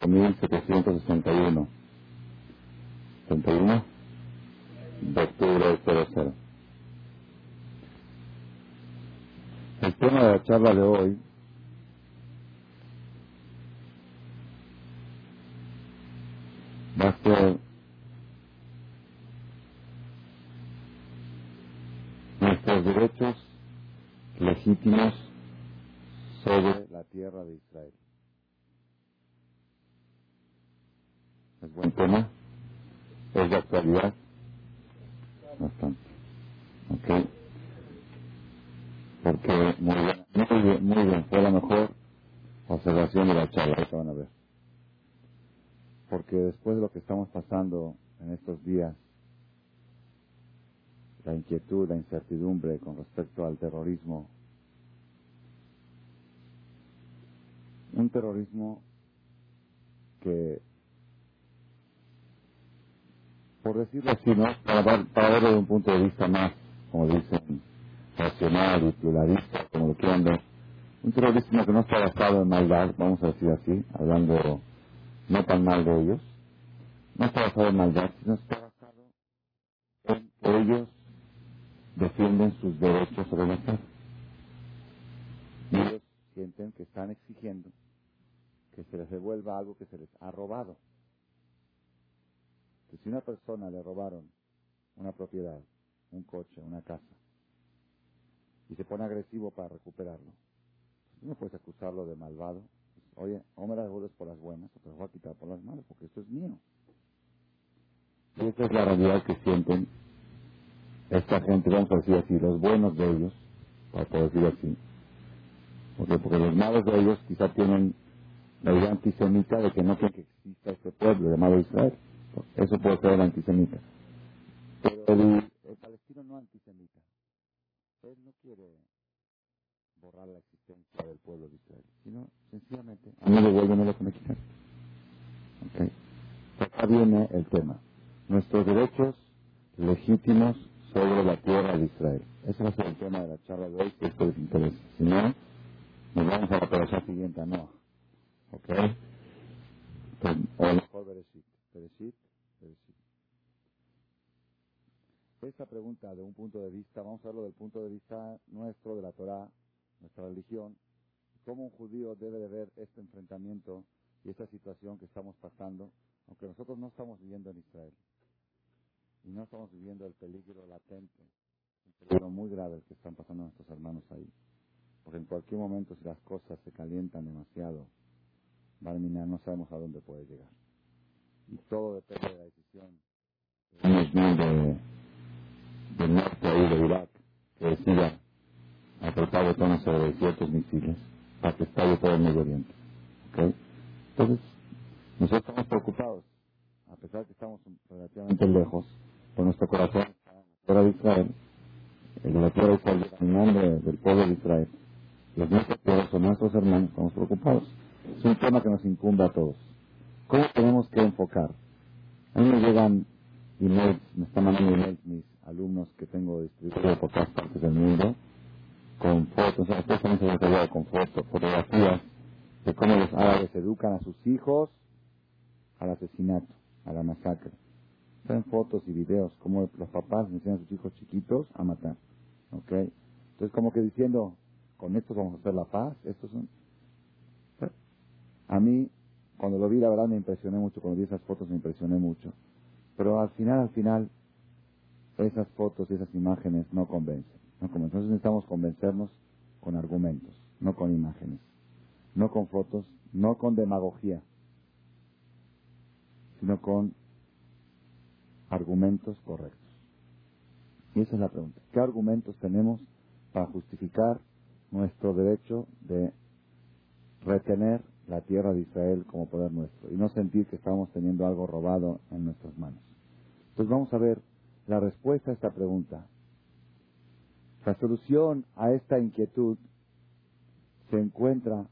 1761. 31 de octubre 00. El tema de la charla de hoy va a ser nuestros derechos legítimos sobre la tierra de Israel. Es buen tema, es de actualidad, bastante. Ok. Porque muy bien, muy bien, muy bien, fue la mejor observación de la charla, ahorita van a ver. Porque después de lo que estamos pasando en estos días, la inquietud, la incertidumbre con respecto al terrorismo, un terrorismo que, por decirlo así, ¿no? para, para verlo de un punto de vista más, como dicen, racional y pluralista, como lo quieran ver, un terrorismo que no está basado en maldad, vamos a decir así, hablando no tan mal de ellos, no está basado en maldad, sino está basado en que ellos defienden sus derechos sobre la tierra. Y ellos sienten que están exigiendo que se les devuelva algo que se les ha robado. Si una persona le robaron una propiedad, un coche, una casa, y se pone agresivo para recuperarlo, no puedes acusarlo de malvado. Oye, o me la devuelves por las buenas, o te las voy a quitar por las malas, porque esto es mío. Y esa es la realidad que sienten esta gente, vamos a decir así, los buenos de ellos, para poder decir así. Porque, porque los malos de ellos quizá tienen la idea antisemita de que no quieren que exista este pueblo llamado Israel. Eso puede ser el antisemita. Pero el, palestino no antisemita. Él no quiere borrar la existencia del pueblo de Israel, sino sencillamente a mí devuélveme lo que me quitan. Okay. Acá viene el tema. Nuestros derechos legítimos sobre la tierra de Israel. Ese va a ser el tema de la charla de hoy, si esto les interesa. Si no, nos vamos a la operación siguiente, no. ¿Ok? O mejor Bereshit. Bereshit, Bereshit. Esta pregunta de un punto de vista, vamos a verlo del punto de vista nuestro, de la Torah, nuestra religión, cómo un judío debe de ver este enfrentamiento y esta situación que estamos pasando, aunque nosotros no estamos viviendo en Israel y no estamos viviendo el peligro latente, un peligro muy grave que están pasando nuestros hermanos ahí. Porque en cualquier momento, si las cosas se calientan demasiado, Barmina, no sabemos a dónde puede llegar. Y todo depende de la decisión de, del norte ahí de Irak, que decida apretar botones sobre ciertos misiles para que estalle todo el Medio Oriente. ¿Okay? Entonces, nosotros estamos preocupados, a pesar de que estamos relativamente lejos, con nuestro corazón está de Israel, en la tierra de Israel, nombre del pueblo de Israel. Los nuestros tierras son nuestros hermanos, estamos preocupados. Es un tema que nos incumbe a todos. ¿Cómo tenemos que enfocar? A mí me llegan emails, me están mandando emails mis alumnos que tengo distribuidos por todas partes del mundo, con fotos, también se con fotos, fotografías de cómo los árabes educan a sus hijos al asesinato, a la masacre. Traen fotos y videos, como los papás enseñan a sus hijos chiquitos a matar. ¿Ok? Entonces, como que diciendo, con esto vamos a hacer la paz, estos son... A mí, cuando lo vi, la verdad me impresioné mucho, cuando vi esas fotos me impresioné mucho. Pero al final, al final, esas fotos y esas imágenes no convencen. No convencen. Entonces necesitamos convencernos con argumentos, no con imágenes, no con fotos, no con demagogía, sino con argumentos correctos. Y esa es la pregunta. ¿Qué argumentos tenemos para justificar nuestro derecho de retener la tierra de Israel como poder nuestro y no sentir que estamos teniendo algo robado en nuestras manos? Entonces vamos a ver la respuesta a esta pregunta. La solución a esta inquietud se encuentra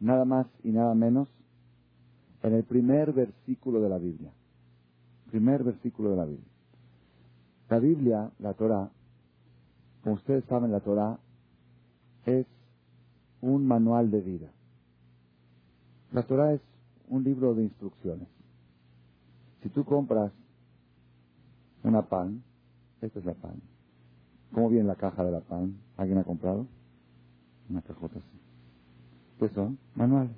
nada más y nada menos en el primer versículo de la Biblia. Primer versículo de la Biblia. La Biblia, la Torah, como ustedes saben, la Torah es un manual de vida. La Torah es un libro de instrucciones. Si tú compras una pan, esta es la pan. ¿Cómo viene la caja de la pan? ¿Alguien ha comprado? Una cajota así. ¿Qué son? Manuales.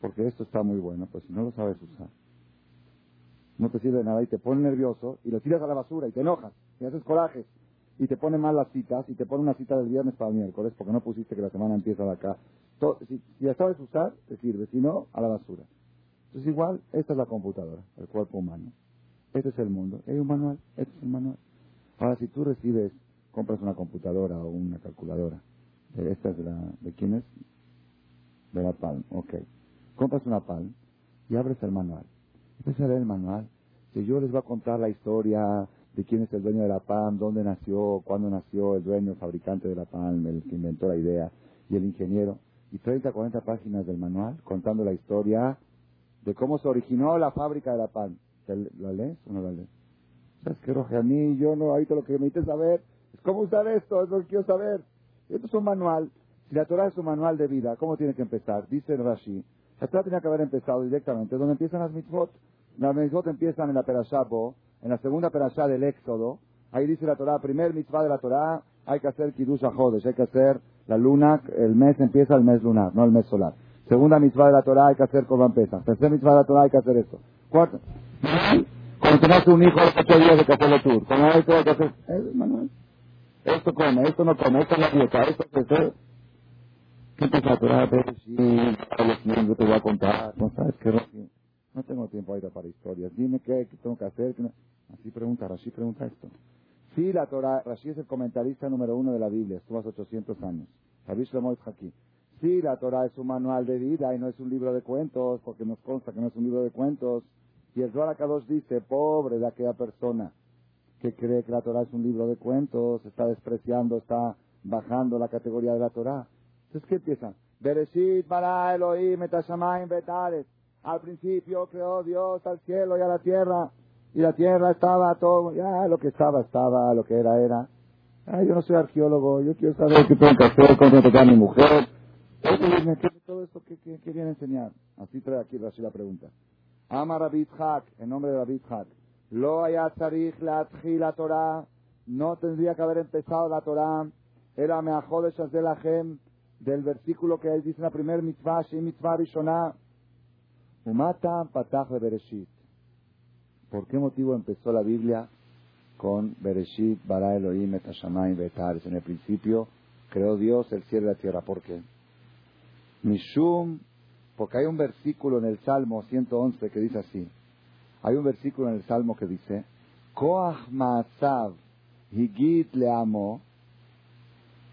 Porque esto está muy bueno, pues si no lo sabes usar, no te sirve de nada y te pone nervioso y lo tiras a la basura y te enojas y haces corajes y te pone mal las citas y te pone una cita del viernes para el miércoles porque no pusiste que la semana empieza de acá. si, si la sabes usar, te sirve. Si no, a la basura. Entonces igual, esta es la computadora, el cuerpo humano. Este es el mundo. Hay un manual, este es el manual. Ahora, si tú recibes, compras una computadora o una calculadora, esta es la, ¿de quién es? De la Palm, ok. Compras una Palm y abres el manual. Empieza a el manual, que yo les voy a contar la historia de quién es el dueño de la PAM, dónde nació, cuándo nació el dueño, fabricante de la PAM, el que inventó la idea, y el ingeniero. Y 30, 40 páginas del manual contando la historia de cómo se originó la fábrica de la PAM. ¿La lees o no la lees? ¿Sabes qué, Roge? A mí, yo no, ahorita lo que me dices saber es cómo usar esto, es lo que quiero saber. Esto es un manual. Si la Torah es un manual de vida, ¿cómo tiene que empezar? Dice Rashi. La Torah tenía que haber empezado directamente donde empiezan las mitzvot. Las mitzvot empiezan en la Perashá en la segunda perashá del Éxodo, ahí dice la Torah, primer mitzvah de la Torah, hay que hacer Kiddush Jodesh, hay que hacer la luna, el mes empieza el mes lunar, no el mes solar. Segunda mitzvah de la Torah, hay que hacer Korban Pesach. Tercer mitzvah de la Torah, hay que hacer esto. Cuarto, cuando tenés un hijo, ocho días de hacerlo tú. Cuando hay todo que hacer, Manuel, esto come, esto no come, no dieta, esto, esto, ¿Qué empieza la Torah? Sí, yo te voy a contar, ¿no qué? No tengo tiempo ahorita para historias. Dime qué, tengo que hacer. Así pregunta, Rashi pregunta esto. Sí, la Torah, Rashi es el comentarista número uno de la Biblia, estuvo hace 800 años. Rabbi Shlomo aquí. Sí, la Torah es un manual de vida y no es un libro de cuentos, porque nos consta que no es un libro de cuentos. Y el Zohar Kadosh dice, pobre de aquella persona que cree que la Torah es un libro de cuentos, está despreciando, está bajando la categoría de la Torah. Entonces, ¿qué empieza? Bereshit bara Elohim etashamayim betales. Al principio creó Dios al cielo y a la tierra, y la tierra estaba todo, ya lo que estaba, estaba, lo que era, era. Ay, yo no soy arqueólogo, yo quiero saber qué tengo que hacer, cómo tengo que a mi mujer. Todo esto que, viene a enseñar. Así trae aquí la pregunta. Ama Rabbi Hak, en nombre de Rabbi Hak. Lo ayatzarich la Torah. No tendría que haber empezado la Torah. Era meajodesh de del versículo que él dice en la primera mitzvah, shi mitzvah rishonah. Umata Patach de Bereshit. ¿Por qué motivo empezó la Biblia con Bereshit, Bara Elohim, Etashamayim, Betares? En el principio creó Dios el cielo y la tierra. ¿Por qué? Mishum, porque hay un versículo en el Salmo 111 que dice así. Hay un versículo en el Salmo que dice, Koach Maasav Higid Leamo,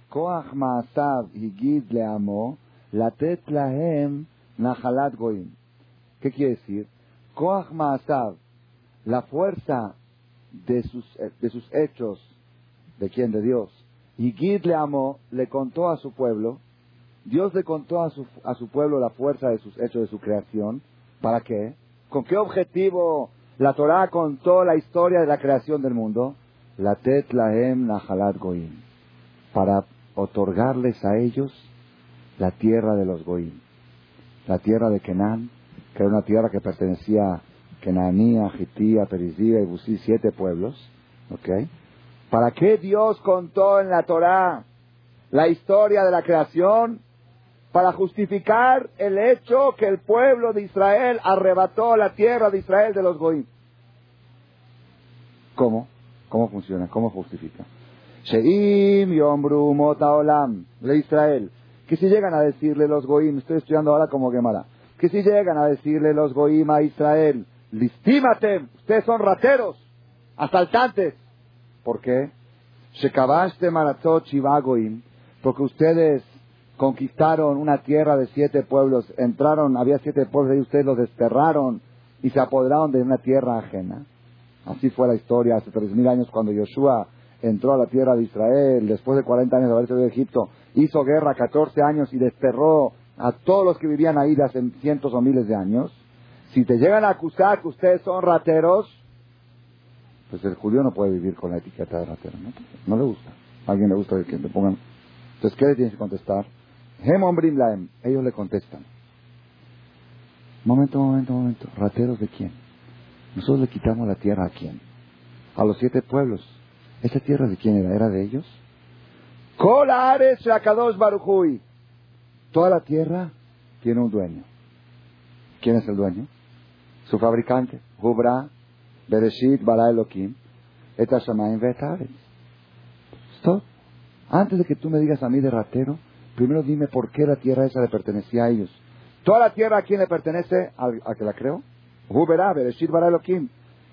Koach Maasav Higid Leamo, Latet Lahem Nahalat Goim. ¿Qué quiere decir? Koach Maasav, la fuerza de sus, de sus hechos, ¿de quién? De Dios. Y Gid le amó, le contó a su pueblo, Dios le contó a su, a su pueblo la fuerza de sus hechos, de su creación. ¿Para qué? ¿Con qué objetivo la Torah contó la historia de la creación del mundo? La Tet Lahem Nahalat Goim. Para otorgarles a ellos la tierra de los Goim. La tierra de Kenan, que era una tierra que pertenecía a Kenanía, Jitía, Perizía y Busí, siete pueblos. ¿Ok? ¿Para qué Dios contó en la Torah la historia de la creación? Para justificar el hecho que el pueblo de Israel arrebató la tierra de Israel de los Goim. ¿Cómo? ¿Cómo funciona? ¿Cómo justifica? Sheim Yombru Olam, de Israel. Que si llegan a decirle los Goim, estoy estudiando ahora como Gemara que si llegan a decirle los goim a Israel, listímate, ustedes son rateros, asaltantes. ¿Por qué? Shekabaste Maratzot Goim, porque ustedes conquistaron una tierra de siete pueblos, entraron, había siete pueblos y ustedes los desterraron y se apoderaron de una tierra ajena. Así fue la historia hace tres mil años cuando Yoshua entró a la tierra de Israel, después de 40 años de haber salido de Egipto, hizo guerra 14 años y desterró a todos los que vivían ahí de hace cientos o miles de años, si te llegan a acusar que ustedes son rateros, pues el judío no puede vivir con la etiqueta de ratero, ¿no? No le gusta. A alguien le gusta que le pongan. Entonces, ¿qué le tienes que contestar? Hem Ellos le contestan. Momento, momento, momento. ¿Rateros de quién? Nosotros le quitamos la tierra a quién? A los siete pueblos. ¿Esa tierra de quién era? ¿Era de ellos? Colares Shakadosh Barujuy. Toda la tierra tiene un dueño. ¿Quién es el dueño? Su fabricante. Hubra, Bereshit, Bara Elohim, Vetares. Stop. Antes de que tú me digas a mí de ratero, primero dime por qué la tierra esa le pertenecía a ellos. ¿Toda la tierra a quién le pertenece? ¿Al, que la creó?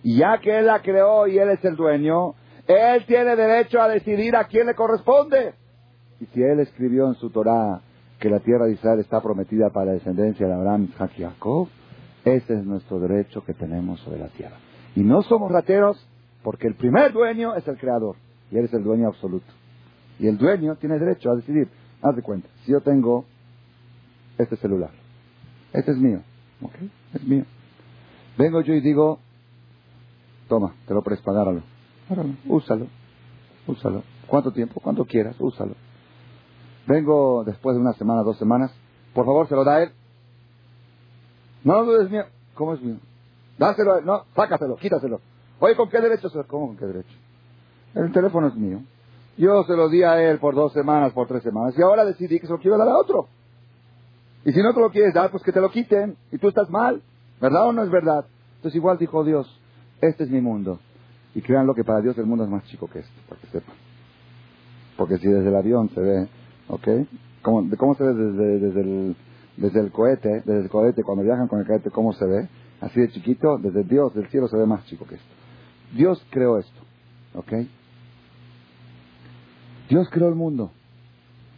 Y ya que él la creó y él es el dueño, él tiene derecho a decidir a quién le corresponde. Y si él escribió en su Torah que la tierra de Israel está prometida para la descendencia de Abraham, y Jacob, ese es nuestro derecho que tenemos sobre la tierra. Y no somos rateros porque el primer dueño es el creador y él es el dueño absoluto. Y el dueño tiene derecho a decidir. Haz de cuenta, si yo tengo este celular, este es mío, ¿ok? Es mío. Vengo yo y digo, toma, te lo puedes pagar, úsalo, úsalo. ¿Cuánto tiempo? Cuánto quieras, úsalo. Vengo después de una semana, dos semanas, por favor, se lo da él. No, no es mío. ¿Cómo es mío? Dáselo a él. No, sácaselo, quítaselo. Oye, ¿con qué derecho? ¿Cómo con qué derecho? El teléfono es mío. Yo se lo di a él por dos semanas, por tres semanas, y ahora decidí que se lo quiero dar a otro. Y si no te lo quieres dar, pues que te lo quiten. Y tú estás mal. ¿Verdad o no es verdad? Entonces igual dijo Dios, este es mi mundo. Y créanlo que para Dios el mundo es más chico que este, para que sepan. Porque si desde el avión se ve, ¿ok? ¿Cómo, se ve desde, desde el, desde el cohete, desde el cohete, cuando viajan con el cohete, ¿cómo se ve? Así de chiquito, desde Dios, del cielo se ve más chico que esto. Dios creó esto, ¿ok? Dios creó el mundo,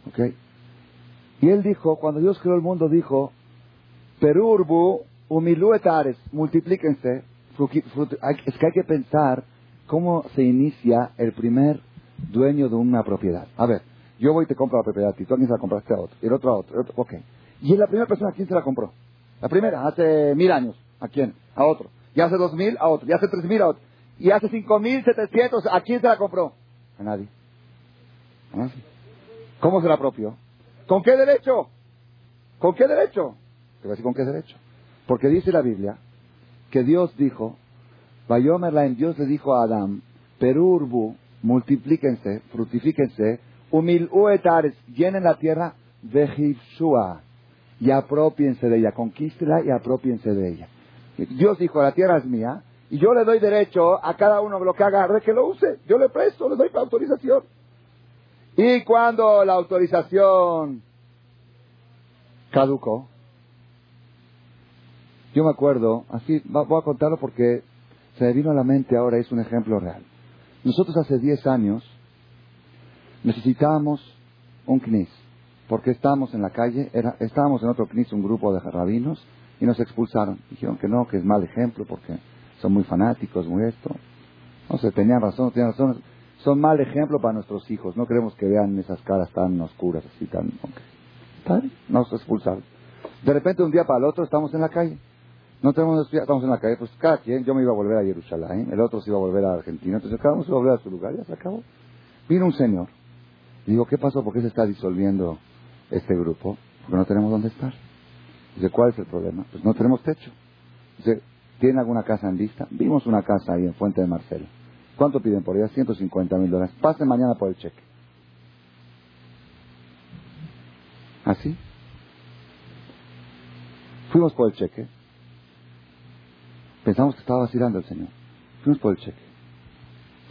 ¿ok? Y él dijo, cuando Dios creó el mundo, dijo, Perurbu humiluetares, multiplíquense. Es que hay que pensar cómo se inicia el primer dueño de una propiedad. A ver, yo voy y te compro la propiedad y tú a quién se la compraste a otro, y el otro a otro, otro ok. Y la primera persona, ¿a quién se la compró? La primera, hace mil años. ¿A quién? A otro. Y hace dos mil, a otro. Y hace tres mil, a otro. Y hace cinco mil setecientos, ¿a quién se la compró? A nadie. ¿A nadie? ¿Cómo se la apropió? ¿Con qué derecho? ¿Con qué derecho? Te a decir con qué derecho. Porque dice la Biblia que Dios dijo, en Dios le dijo a Adán, perurbu, multiplíquense, frutifíquense, humil uetares, llenen la tierra, vejipshua, y apropiense de ella, conquístela y apropiense de ella. Dios dijo, la tierra es mía, y yo le doy derecho a cada uno lo que agarre que lo use. Yo le presto, le doy autorización. Y cuando la autorización caducó, yo me acuerdo, así voy a contarlo porque se me vino a la mente ahora, es un ejemplo real. Nosotros hace 10 años necesitábamos un CNIS porque estábamos en la calle, era, estábamos en otro CNIS, un grupo de rabinos, y nos expulsaron. Dijeron que no, que es mal ejemplo porque son muy fanáticos, muy esto. No sé, tenían razón, tenían razón. Son mal ejemplo para nuestros hijos. No queremos que vean esas caras tan oscuras, así tan... Okay. Nos expulsaron. De repente, un día para el otro, estamos en la calle. No tenemos estudiar, estamos en la calle. Pues cada quien, yo me iba a volver a Jerusalén, el otro se iba a volver a Argentina. Entonces cada uno se iba a volver a su lugar, ya se acabó. Vino un señor. Y digo, ¿qué pasó? ¿Por qué se está disolviendo este grupo? Porque no tenemos dónde estar. Dice, ¿cuál es el problema? Pues no tenemos techo. Dice, ¿tienen alguna casa en vista? Vimos una casa ahí en Fuente de Marcelo. ¿Cuánto piden por ella? 150 mil dólares. Pasen mañana por el cheque. ¿Así? Fuimos por el cheque. Pensamos que estaba vacilando el Señor. Fuimos por el cheque.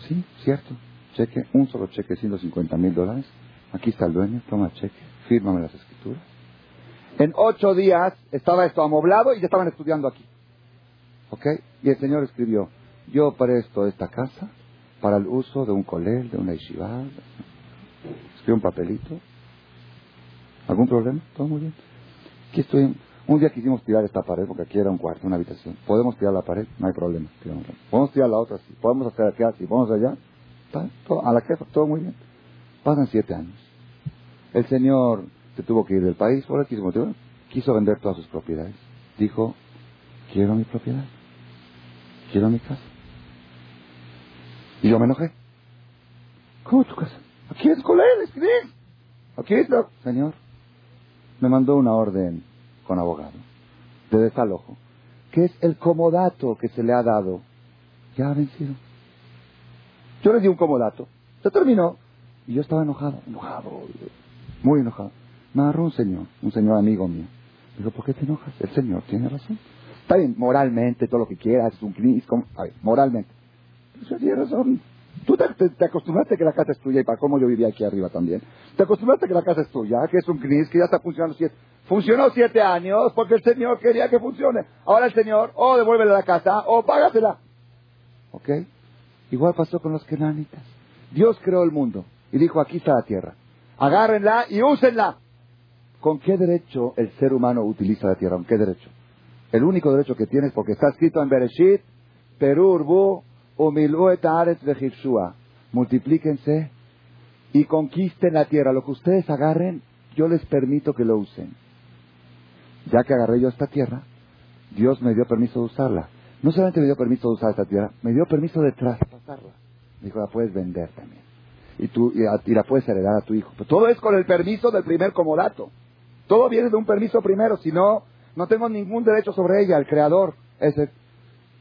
Sí, cierto. Cheque, un solo cheque, 150 mil dólares. Aquí está el dueño, toma el cheque, fírmame las escrituras. En ocho días estaba esto amoblado y ya estaban estudiando aquí. ¿Ok? Y el Señor escribió, yo presto esta casa para el uso de un colel, de una yeshiva. Escribió un papelito. ¿Algún problema? ¿Todo muy bien? Aquí estoy. Un día quisimos tirar esta pared, porque aquí era un cuarto, una habitación. ¿Podemos tirar la pared? No hay problema. ¿Podemos tirar la otra? Sí. ¿Podemos hacer aquí así? ¿Podemos allá? a la jefa, todo muy bien. Pasan siete años. El Señor se tuvo que ir del país, por aquí quiso vender todas sus propiedades. Dijo, quiero mi propiedad, quiero mi casa. Y yo me enojé. ¿Cómo tu casa? Aquí es él, escribir. Aquí es Señor, me mandó una orden con abogado. de desalojo, que es el comodato que se le ha dado, ya ha vencido. Yo le di un comodato, se terminó, y yo estaba enojado, enojado, muy enojado. Me agarró un señor, un señor amigo mío. Digo, ¿por qué te enojas? El señor tiene razón. Está bien, moralmente, todo lo que quieras, es un crisis, moralmente. Pero tiene razón. Tú te, acostumbraste que la casa es tuya y para cómo yo vivía aquí arriba también. Te acostumbraste que la casa es tuya, que es un CNIS, que ya está funcionando siete. Funcionó siete años porque el Señor quería que funcione. Ahora el Señor, o devuélvele la casa, o págasela. ¿Ok? Igual pasó con los kenanitas. Dios creó el mundo y dijo, aquí está la tierra. Agárrenla y úsenla. ¿Con qué derecho el ser humano utiliza la tierra? ¿Con qué derecho? El único derecho que tiene es porque está escrito en Bereshit, Perurbu, Multiplíquense y conquisten la tierra. Lo que ustedes agarren, yo les permito que lo usen. Ya que agarré yo esta tierra, Dios me dio permiso de usarla. No solamente me dio permiso de usar esta tierra, me dio permiso de traspasarla. Dijo, la puedes vender también. Y, tú, y, la puedes heredar a tu hijo. Pero todo es con el permiso del primer comodato. Todo viene de un permiso primero, si no, no tengo ningún derecho sobre ella, el creador. Ese,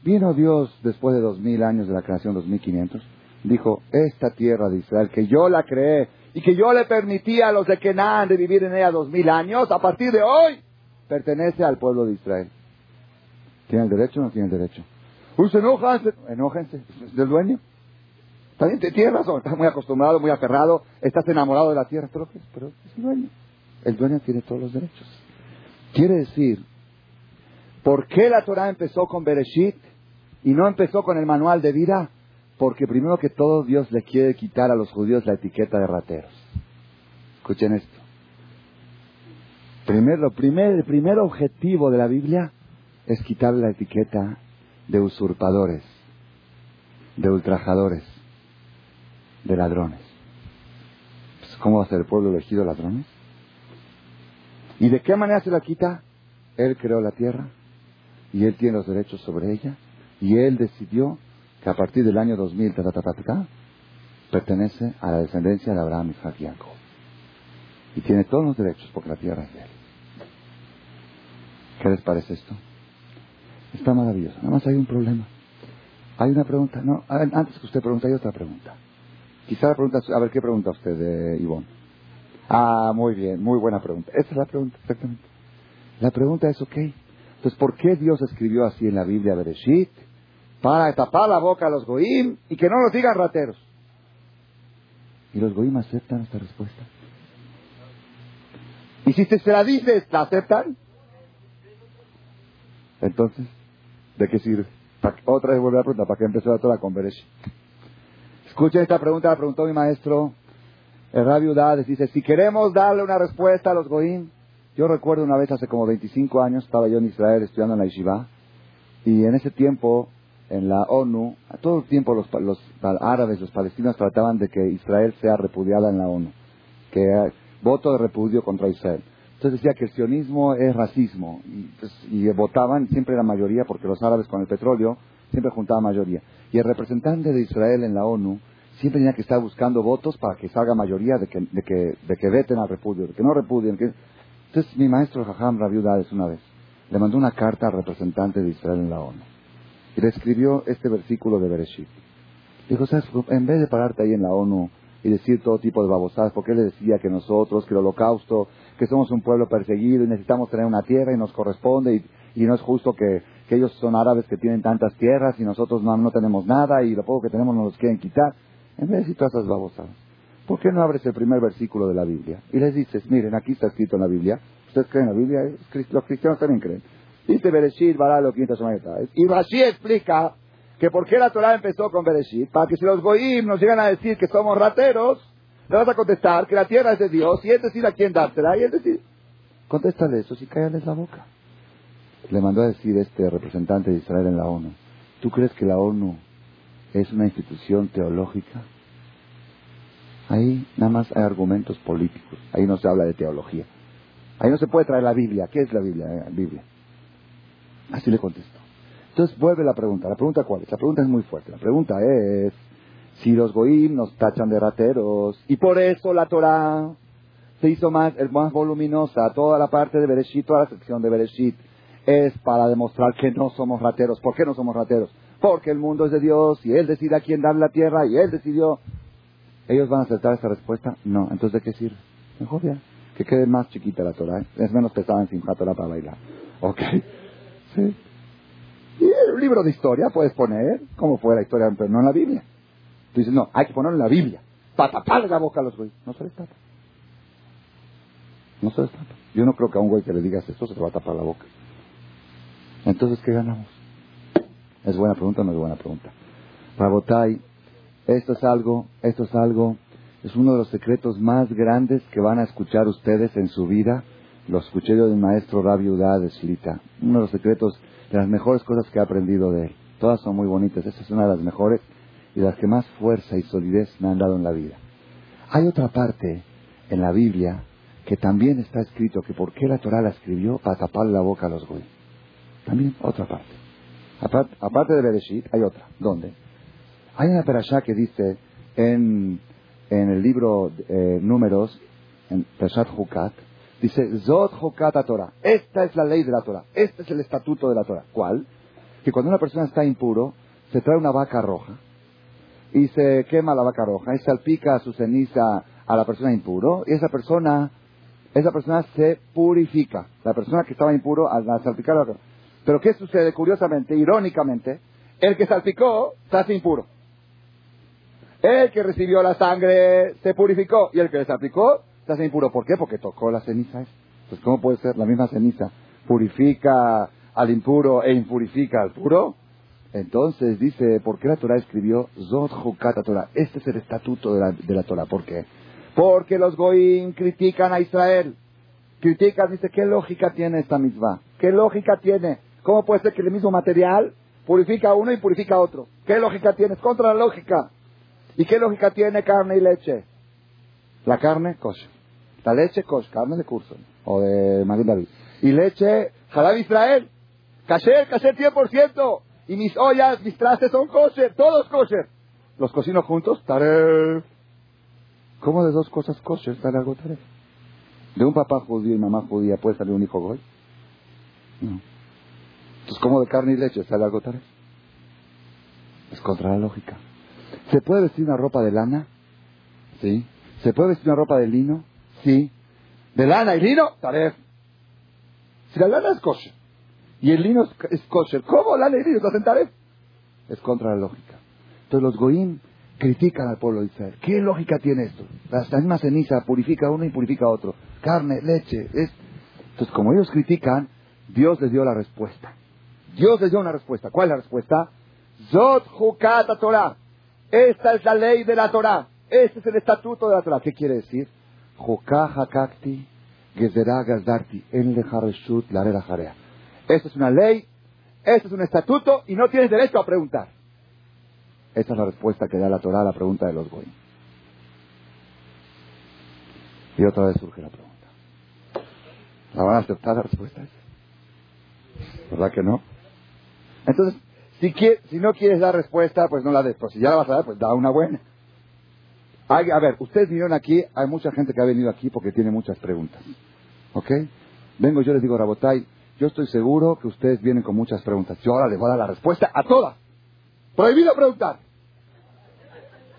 Vino Dios después de dos mil años de la creación, dos mil quinientos, dijo, esta tierra de Israel, que yo la creé y que yo le permití a los de Kenan de vivir en ella dos mil años, a partir de hoy, pertenece al pueblo de Israel. ¿Tiene el derecho o no tiene el derecho? Uy, se es del dueño. También tienes razón, estás muy acostumbrado, muy aferrado, estás enamorado de la tierra, pero, pero es el dueño. El dueño tiene todos los derechos. Quiere decir, ¿por qué la Torah empezó con Bereshit? Y no empezó con el manual de vida, porque primero que todo Dios le quiere quitar a los judíos la etiqueta de rateros. Escuchen esto. Primero, primer, el primer objetivo de la Biblia es quitarle la etiqueta de usurpadores, de ultrajadores, de ladrones. Pues, ¿Cómo va a ser el pueblo elegido ladrones? ¿Y de qué manera se la quita? Él creó la tierra y él tiene los derechos sobre ella y él decidió que a partir del año 2000 pertenece a la descendencia de Abraham, Isaac y. Y tiene todos los derechos porque la tierra es de él. ¿Qué les parece esto? Está maravilloso. Nada más hay un problema. Hay una pregunta. No, antes que usted pregunte, hay otra pregunta. Quizá la pregunta, a ver, ¿qué pregunta usted, de Ivonne? Ah, muy bien, muy buena pregunta. Esa es la pregunta, exactamente. La pregunta es, ok, entonces, ¿por qué Dios escribió así en la Biblia Bereshit? Para tapar la boca a los goim y que no nos digan rateros. Y los goim aceptan esta respuesta. Y si se la dices, ¿la aceptan? Entonces, ¿de qué sirve? Otra vez vuelve a preguntar, ¿para qué empezó la Torah con Bereshit? Escuchen esta pregunta, la preguntó mi maestro, el Udades, dice, si queremos darle una respuesta a los goim, yo recuerdo una vez hace como 25 años, estaba yo en Israel estudiando en la Yeshiva, y en ese tiempo en la ONU, todo el tiempo los, los, árabes, los palestinos trataban de que Israel sea repudiada en la ONU, que voto de repudio contra Israel. Entonces decía que el sionismo es racismo y, pues, y votaban, siempre era mayoría porque los árabes con el petróleo siempre juntaban mayoría. Y el representante de Israel en la ONU siempre tenía que estar buscando votos para que salga mayoría de que, de que, de que veten al repudio, de que no repudien. Que... Entonces mi maestro Jajam Rabiudades una vez le mandó una carta al representante de Israel en la ONU y le escribió este versículo de Bereshit. Dijo, ¿sabes? En vez de pararte ahí en la ONU y decir todo tipo de babosadas, porque él le decía que nosotros, que el holocausto, que somos un pueblo perseguido y necesitamos tener una tierra y nos corresponde y, no es justo que, ellos son árabes que tienen tantas tierras y nosotros no, no tenemos nada y lo poco que tenemos nos los quieren quitar. En vez de decir todas esas babosadas, ¿por qué no abres el primer versículo de la Biblia? Y les dices, miren, aquí está escrito en la Biblia, ustedes creen en la Biblia, los cristianos también creen. Dice Bereshit, lo Y Rashi explica que por qué la Torah empezó con Bereshit, para que si los goyim nos llegan a decir que somos rateros, le vas a contestar que la tierra es de Dios y es decir a quién dársela y es decir, contéstale eso y cállales la boca. Le mandó a decir este representante de Israel en la ONU, ¿tú crees que la ONU es una institución teológica? Ahí nada más hay argumentos políticos, ahí no se habla de teología. Ahí no se puede traer la Biblia. ¿Qué es la Biblia? Eh, Biblia. Así le contestó. Entonces vuelve la pregunta. ¿La pregunta cuál es? La pregunta es muy fuerte. La pregunta es si los goim nos tachan de rateros y por eso la Torah se hizo más, más voluminosa, toda la parte de Bereshit, toda la sección de Bereshit es para demostrar que no somos rateros. ¿Por qué no somos rateros? Porque el mundo es de Dios y Él decide a quién dar la tierra y Él decidió. ¿Ellos van a aceptar esta respuesta? No. Entonces, ¿de qué sirve? Mejor ya. Que quede más chiquita la Torah. ¿eh? Es menos pesada en Simchat Torah para bailar. ¿Ok? Sí. Y el libro de historia puedes poner cómo fue la historia, pero no en la Biblia. Tú dices, no, hay que ponerlo en la Biblia. Para taparle la boca a los güeyes. No se les tapa. No se les tapa. Yo no creo que a un güey que le digas esto se le va a tapar la boca. Entonces, ¿qué ganamos? ¿Es buena pregunta o no es buena pregunta? Rabotai, esto es algo, esto es algo, es uno de los secretos más grandes que van a escuchar ustedes en su vida. Lo escuché yo del maestro Rabbi Udá de Slita. Uno de los secretos, de las mejores cosas que he aprendido de él. Todas son muy bonitas. Esta es una de las mejores y de las que más fuerza y solidez me han dado en la vida. Hay otra parte en la Biblia que también está escrito que por qué la Torah la escribió para tapar la boca a los goy. También otra parte. Aparte, de Bereshit, hay otra. ¿Dónde? Hay una perashá que dice en, en el libro eh, Números, en Perashat Hukat, dice, Zot Hukat a Torah. Esta es la ley de la Torah. Este es el estatuto de la Torah. ¿Cuál? Que cuando una persona está impuro, se trae una vaca roja y se quema la vaca roja y salpica su ceniza a la persona impuro y esa persona esa persona se purifica. La persona que estaba impuro al salpicar la vaca pero ¿qué sucede? Curiosamente, irónicamente, el que salpicó se hace impuro. El que recibió la sangre se purificó y el que le salpicó hace impuro. ¿Por qué? Porque tocó la ceniza. Pues ¿cómo puede ser la misma ceniza? Purifica al impuro e impurifica al puro. Entonces dice, ¿por qué la Torah escribió Zot Torah? Este es el estatuto de la, de la Torah. ¿Por qué? Porque los goyim critican a Israel. Critican, dice, ¿qué lógica tiene esta misma? ¿Qué lógica tiene? ¿Cómo puede ser que el mismo material purifica a uno y purifica a otro? ¿Qué lógica tiene? Es contra la lógica. ¿Y qué lógica tiene carne y leche? La carne, kosher. La leche, kosher. Carne de curso. O de Marín David. Y leche, Jalab Israel. Kasher, kasher 100%. Y mis ollas, mis trastes son kosher. Todos kosher. Los cocino juntos, taref. ¿Cómo de dos cosas kosher sale algo taref? ¿De un papá judío y mamá judía puede salir un hijo goy? No. Entonces, ¿cómo de carne y leche sale algo taref? Es contra la lógica. ¿Se puede vestir una ropa de lana? Sí. ¿Se puede vestir una ropa de lino? Sí. ¿De lana y lino? Taref. Si la lana es kosher y el lino es kosher, ¿cómo lana y lino hacen taref? Es contra la lógica. Entonces los goín critican al pueblo de Israel. ¿Qué lógica tiene esto? La misma ceniza purifica uno y purifica otro. Carne, leche. Es... Entonces, como ellos critican, Dios les dio la respuesta. Dios les dio una respuesta. ¿Cuál es la respuesta? Zot Torah. Esta es la ley de la Torah. Este es el estatuto de la Torah. ¿Qué quiere decir? Esta es una ley, este es un estatuto y no tienes derecho a preguntar. Esa es la respuesta que da la Torah a la pregunta de los Goyim. Y otra vez surge la pregunta. ¿La van a aceptar la respuesta? ¿Verdad que no? Entonces, si, no quieres dar respuesta, pues no la des. Pero si ya la vas a dar, pues da una buena. A ver, ustedes vinieron aquí, hay mucha gente que ha venido aquí porque tiene muchas preguntas. ¿Ok? Vengo, yo les digo, Rabotay, yo estoy seguro que ustedes vienen con muchas preguntas. Yo ahora les voy a dar la respuesta a todas. Prohibido preguntar.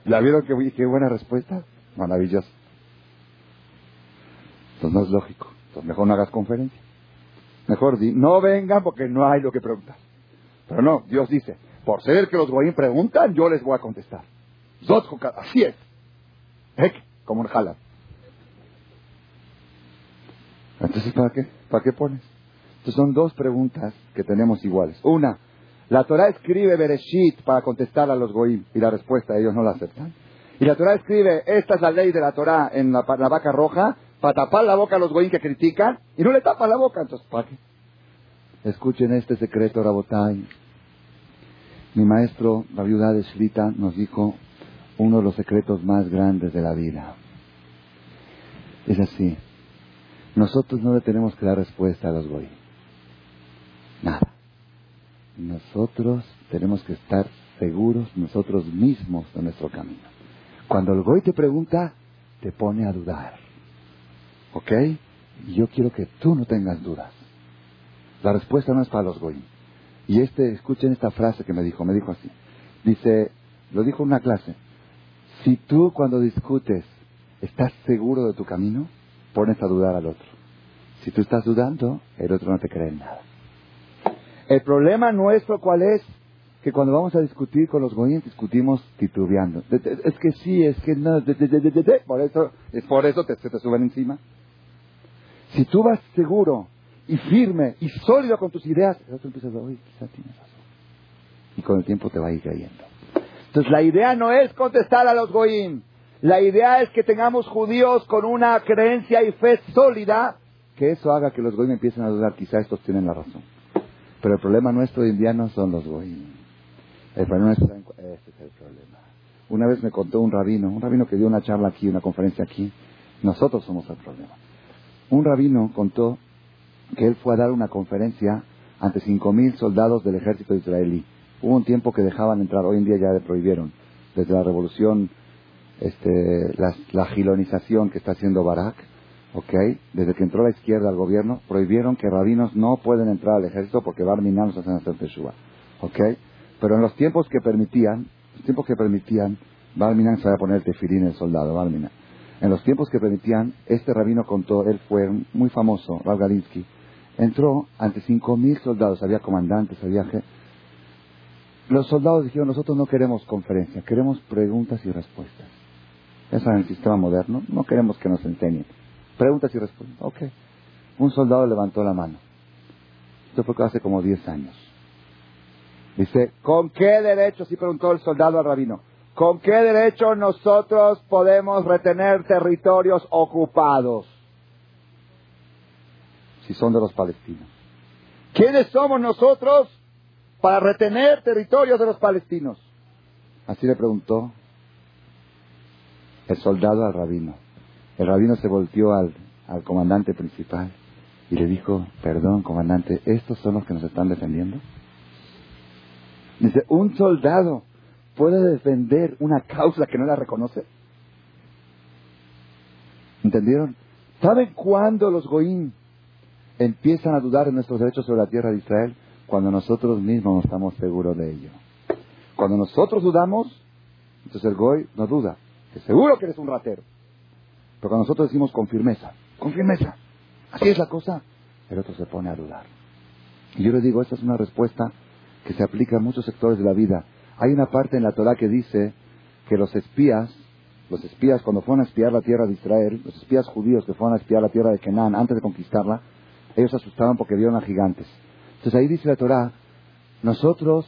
¿La vieron qué, qué buena respuesta? Maravilloso. Entonces no es lógico. Entonces mejor no hagas conferencia. Mejor di, no vengan porque no hay lo que preguntar. Pero no, Dios dice, por ser que los goyim preguntan, yo les voy a contestar. así es. Como un jala. Entonces, ¿para qué? ¿Para qué pones? Entonces son dos preguntas que tenemos iguales. Una, la Torah escribe Bereshit para contestar a los goyim y la respuesta ellos no la aceptan. Y la Torah escribe, esta es la ley de la Torah en la, vaca roja para tapar la boca a los goyim que critican y no le tapan la boca. Entonces, ¿para qué? Escuchen este secreto, Rabotay. Mi maestro, la viuda de Shlita, nos dijo uno de los secretos más grandes de la vida. Es así. Nosotros no le tenemos que dar respuesta a los goy. Nada. Nosotros tenemos que estar seguros nosotros mismos de nuestro camino. Cuando el goy te pregunta, te pone a dudar. ¿Ok? Yo quiero que tú no tengas dudas. La respuesta no es para los goyim. Y este, escuchen esta frase que me dijo, me dijo así. Dice, lo dijo en una clase. Si tú cuando discutes estás seguro de tu camino, pones a dudar al otro. Si tú estás dudando, el otro no te cree en nada. El problema nuestro, ¿cuál es? Que cuando vamos a discutir con los goyim, discutimos titubeando. Es que sí, es que no, es por eso se te suben encima. Si tú vas seguro y firme y sólido con tus ideas, el otro empieza a decir, oye, quizá tienes razón. Y con el tiempo te va a ir creyendo. Entonces la idea no es contestar a los goyim. La idea es que tengamos judíos con una creencia y fe sólida, que eso haga que los goyim empiecen a dudar, quizá estos tienen la razón. Pero el problema nuestro día no son los goyim. El problema es, este es el problema. Una vez me contó un rabino, un rabino que dio una charla aquí, una conferencia aquí, nosotros somos el problema. Un rabino contó que él fue a dar una conferencia ante cinco mil soldados del ejército israelí. Hubo un tiempo que dejaban entrar, hoy en día ya le prohibieron. Desde la revolución, este, la, gilonización que está haciendo Barak, ¿ok? Desde que entró la izquierda al gobierno, prohibieron que rabinos no pueden entrar al ejército porque Barminan nos hacen hacer Teshuvah, ¿ok? Pero en los tiempos que permitían, los tiempos que permitían, Barminan se va a poner tefilín el soldado, Barminan. En los tiempos que permitían, este rabino contó, él fue muy famoso, Rav Galinsky, entró ante cinco mil soldados, había comandantes, había los soldados dijeron, nosotros no queremos conferencia, queremos preguntas y respuestas. Eso en el sistema moderno, no queremos que nos enseñen. Preguntas y respuestas. Ok. Un soldado levantó la mano. Esto fue hace como 10 años. Dice, ¿con qué derecho, si preguntó el soldado al rabino, ¿con qué derecho nosotros podemos retener territorios ocupados? Si son de los palestinos. ¿Quiénes somos nosotros para retener territorios de los palestinos. Así le preguntó el soldado al rabino. El rabino se volteó al, al comandante principal y le dijo, perdón, comandante, ¿estos son los que nos están defendiendo? Dice, ¿un soldado puede defender una causa que no la reconoce? ¿Entendieron? ¿Saben cuándo los goín empiezan a dudar de nuestros derechos sobre la tierra de Israel? Cuando nosotros mismos no estamos seguros de ello. Cuando nosotros dudamos, entonces el Goy no duda, que seguro que eres un ratero. Pero cuando nosotros decimos con firmeza, con firmeza, así es la cosa, el otro se pone a dudar. Y yo le digo, esta es una respuesta que se aplica a muchos sectores de la vida. Hay una parte en la Torah que dice que los espías, los espías cuando fueron a espiar la tierra de Israel, los espías judíos que fueron a espiar la tierra de Canaán antes de conquistarla, ellos asustaban porque vieron a gigantes. Entonces ahí dice la Torah, nosotros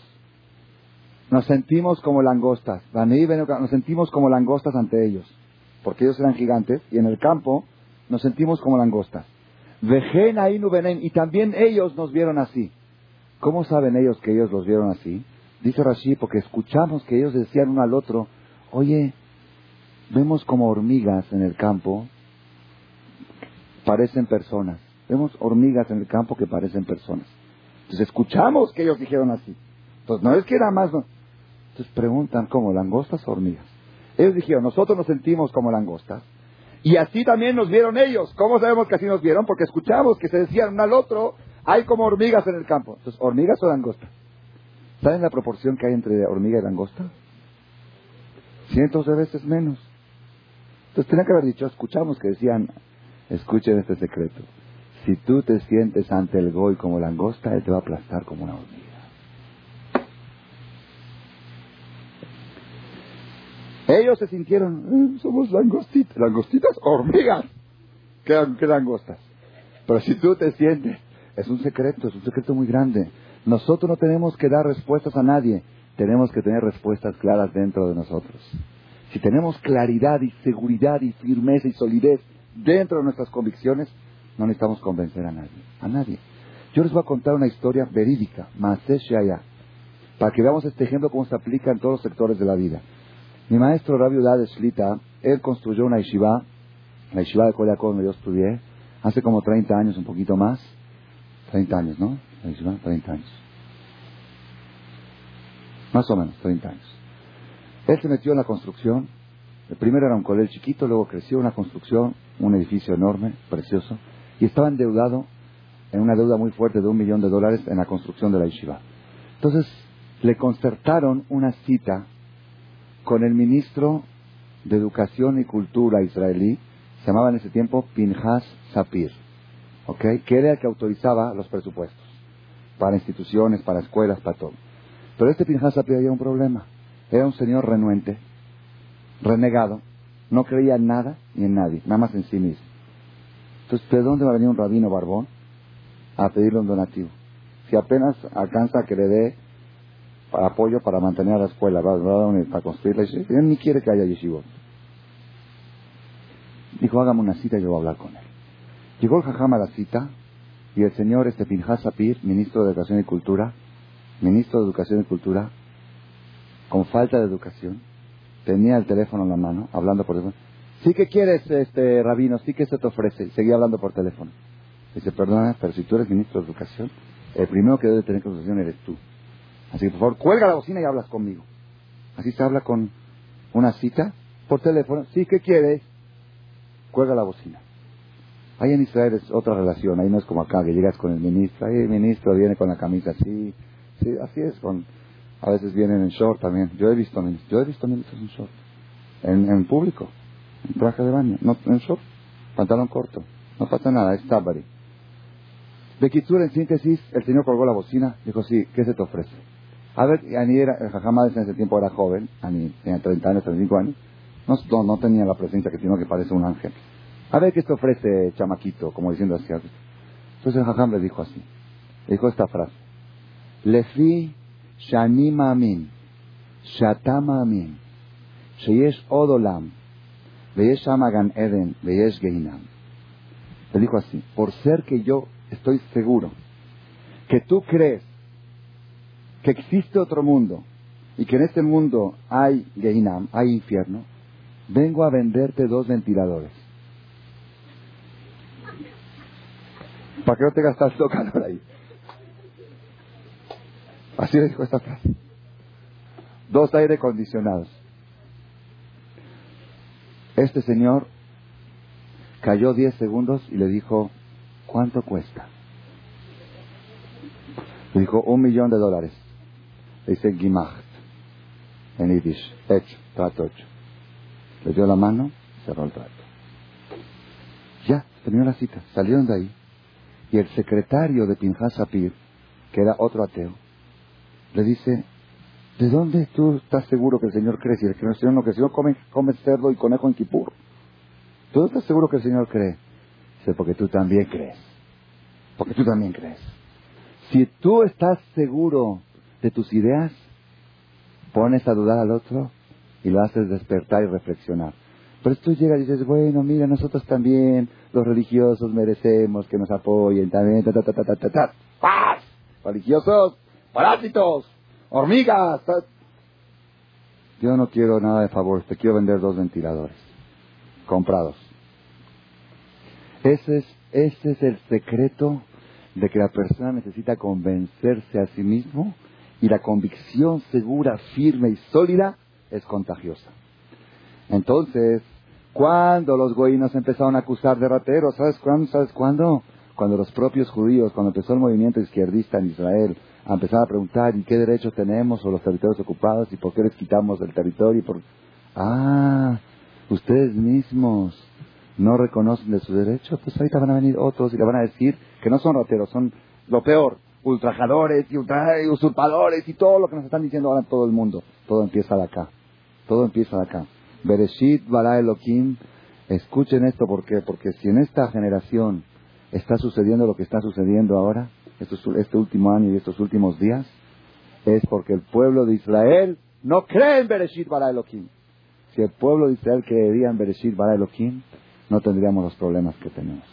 nos sentimos como langostas, nos sentimos como langostas ante ellos, porque ellos eran gigantes, y en el campo nos sentimos como langostas. Y también ellos nos vieron así. ¿Cómo saben ellos que ellos los vieron así? Dice Rashi, porque escuchamos que ellos decían uno al otro, oye, vemos como hormigas en el campo, parecen personas. Vemos hormigas en el campo que parecen personas. Entonces escuchamos que ellos dijeron así. Entonces no es que era más. Entonces preguntan, ¿cómo? ¿Langostas o hormigas? Ellos dijeron, nosotros nos sentimos como langostas. Y así también nos vieron ellos. ¿Cómo sabemos que así nos vieron? Porque escuchamos que se decían uno al otro, hay como hormigas en el campo. Entonces, ¿hormigas o langostas? ¿Saben la proporción que hay entre hormiga y langosta? Cientos de veces menos. Entonces, tenía que haber dicho, escuchamos que decían, escuchen este secreto. Si tú te sientes ante el goy como langosta, él te va a aplastar como una hormiga. Ellos se sintieron, eh, somos langostitas, langostitas, hormigas, ¿Qué, langostas. Pero si tú te sientes, es un secreto, es un secreto muy grande. Nosotros no tenemos que dar respuestas a nadie, tenemos que tener respuestas claras dentro de nosotros. Si tenemos claridad y seguridad y firmeza y solidez dentro de nuestras convicciones, no necesitamos convencer a nadie. A nadie. Yo les voy a contar una historia verídica, allá, para que veamos este ejemplo cómo se aplica en todos los sectores de la vida. Mi maestro Rabbi Udad Shlita, él construyó una yeshiva, la yeshiva de Koyakov donde yo estudié, hace como 30 años, un poquito más. 30 años, ¿no? La yeshiva, 30 años. Más o menos, 30 años. Él se metió en la construcción. El primero era un colel chiquito, luego creció una construcción, un edificio enorme, precioso y estaba endeudado en una deuda muy fuerte de un millón de dólares en la construcción de la yeshiva. Entonces le concertaron una cita con el ministro de Educación y Cultura israelí, se llamaba en ese tiempo Pinhas Sapir, ¿ok? que era el que autorizaba los presupuestos para instituciones, para escuelas, para todo. Pero este Pinhas Sapir había un problema. Era un señor renuente, renegado, no creía en nada ni en nadie, nada más en sí mismo. Entonces, ¿de dónde va a venir un rabino barbón a pedirle un donativo? Si apenas alcanza que le dé apoyo para mantener la escuela, para construirla, él ni quiere que haya yeshivot. Dijo, hágame una cita y yo voy a hablar con él. Llegó el jajam a la cita y el señor este Pinhas Sapir, ministro de Educación y Cultura, ministro de Educación y Cultura, con falta de educación, tenía el teléfono en la mano, hablando por teléfono. Sí que quieres, este rabino, sí que se te ofrece. Seguía hablando por teléfono. Dice, perdona, pero si tú eres ministro de Educación, el primero que debe tener conversación eres tú. Así que, por favor, cuelga la bocina y hablas conmigo. Así se habla con una cita por teléfono. Sí, ¿qué quieres? Cuelga la bocina. Ahí en Israel es otra relación. Ahí no es como acá, que llegas con el ministro. Ahí el ministro viene con la camisa así. Sí, así es. Con, a veces vienen en short también. Yo he visto ministros, yo he visto ministros en short. En, en público. Traje de baño. No, en short. Pantalón corto. No pasa nada. Es tabari. De Kitsur, en síntesis, el señor colgó la bocina. Dijo, sí, ¿qué se te ofrece? A ver, Ani era, el Jajamades en ese tiempo era joven. Ani tenía 30 años, 35 años. No, no, tenía la presencia que tiene, que parece un ángel. A ver qué te ofrece, chamaquito, como diciendo así. Entonces el Jajam le dijo así. Le dijo esta frase. Lefi shani ma'amin, shata ma'amin, sheyesh odolam, veyesh amagan eden, veyesh geinam. Le dijo así, por ser que yo estoy seguro que tú crees que existe otro mundo y que en este mundo hay geinam, hay infierno, vengo a venderte dos ventiladores. Para que no te gastas calor ahí. Así le dijo esta frase. Dos aire acondicionados. Este señor cayó diez segundos y le dijo, ¿cuánto cuesta? Le dijo, un millón de dólares. Le dice, Gimacht, en Yiddish, hecho, trato hecho. Le dio la mano, cerró el trato. Ya, terminó la cita. Salieron de ahí. Y el secretario de Pinjas Sapir, que era otro ateo, le dice, ¿de dónde tú estás seguro que el Señor cree? Si el Señor no, que el come, come cerdo y conejo en Kipur. ¿Tú estás seguro que el Señor cree? Dice, porque tú también crees. Porque tú también crees. Si tú estás seguro de tus ideas, pones a dudar al otro y lo haces despertar y reflexionar. Pero tú llegas y dices, bueno, mira, nosotros también, los religiosos, merecemos que nos apoyen también. Ta, ta, ta, ta, ta, ta. ¡Paz! Religiosos, parásitos, hormigas. Yo no quiero nada de favor, te quiero vender dos ventiladores comprados. Ese es, ese es el secreto de que la persona necesita convencerse a sí mismo y la convicción segura, firme y sólida es contagiosa. Entonces, cuando los goínos empezaron a acusar de rateros, ¿sabes cuándo? ¿Sabes cuándo? Cuando los propios judíos, cuando empezó el movimiento izquierdista en Israel, a empezar a preguntar ¿y qué derechos tenemos sobre los territorios ocupados y por qué les quitamos el territorio? Ah, ustedes mismos no reconocen de su derecho, pues ahorita van a venir otros y le van a decir que no son rateros, son lo peor, ultrajadores y, usurpadores y todo lo que nos están diciendo ahora todo el mundo. Todo empieza de acá. Todo empieza de acá. Bereshit bara Elohim. Escuchen esto, ¿por qué? Porque si en esta generación está sucediendo lo que está sucediendo ahora, este último año y estos últimos días, es porque el pueblo de Israel no cree en Bereshit bara Elohim. Si el pueblo de Israel creería en Bereshit bara Elohim, no tendríamos los problemas que tenemos.